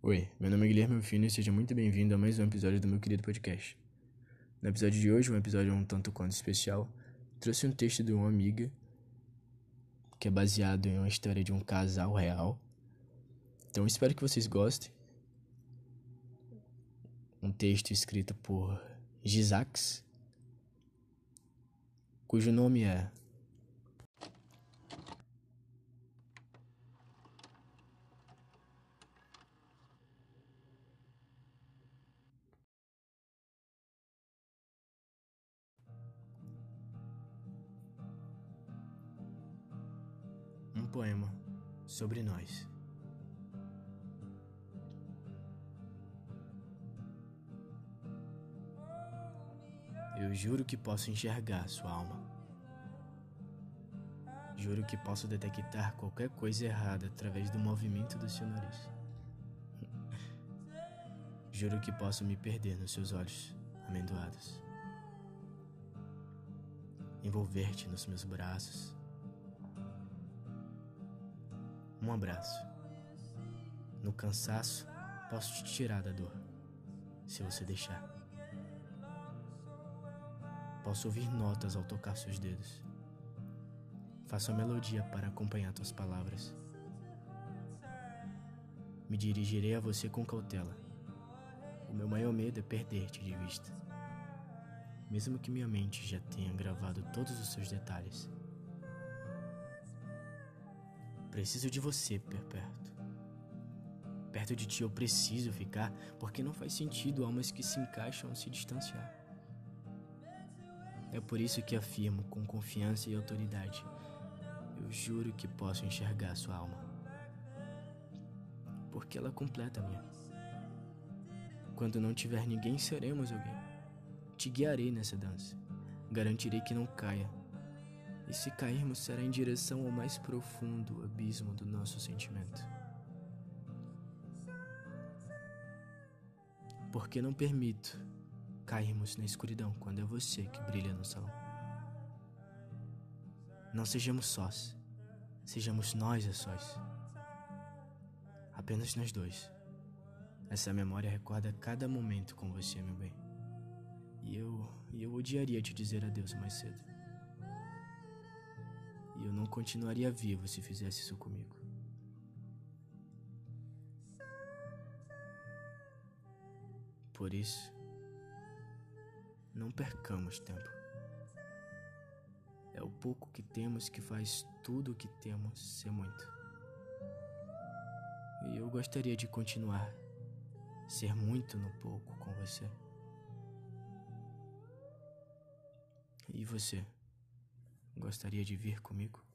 Oi, meu nome é Guilherme Alfino e seja muito bem-vindo a mais um episódio do meu querido podcast. No episódio de hoje, um episódio um tanto quanto especial, trouxe um texto de uma amiga que é baseado em uma história de um casal real. Então espero que vocês gostem. Um texto escrito por Gisax, cujo nome é poema sobre nós. Eu juro que posso enxergar sua alma. Juro que posso detectar qualquer coisa errada através do movimento do seu nariz. Juro que posso me perder nos seus olhos amendoados. Envolver-te nos meus braços. Um abraço. No cansaço, posso te tirar da dor, se você deixar. Posso ouvir notas ao tocar seus dedos. Faço a melodia para acompanhar tuas palavras. Me dirigirei a você com cautela. O meu maior medo é perder-te de vista. Mesmo que minha mente já tenha gravado todos os seus detalhes. Preciso de você por perto. Perto de ti eu preciso ficar, porque não faz sentido almas que se encaixam se distanciar. É por isso que afirmo com confiança e autoridade: eu juro que posso enxergar sua alma. Porque ela completa a minha. Quando não tiver ninguém, seremos alguém. Te guiarei nessa dança. Garantirei que não caia. E se cairmos, será em direção ao mais profundo abismo do nosso sentimento. Porque não permito cairmos na escuridão quando é você que brilha no salão. Não sejamos sós, sejamos nós a sós. Apenas nós dois. Essa memória recorda cada momento com você, meu bem. E eu, eu odiaria te dizer adeus mais cedo. Continuaria vivo se fizesse isso comigo. Por isso, não percamos tempo. É o pouco que temos que faz tudo o que temos ser muito. E eu gostaria de continuar ser muito no pouco com você. E você? Gostaria de vir comigo?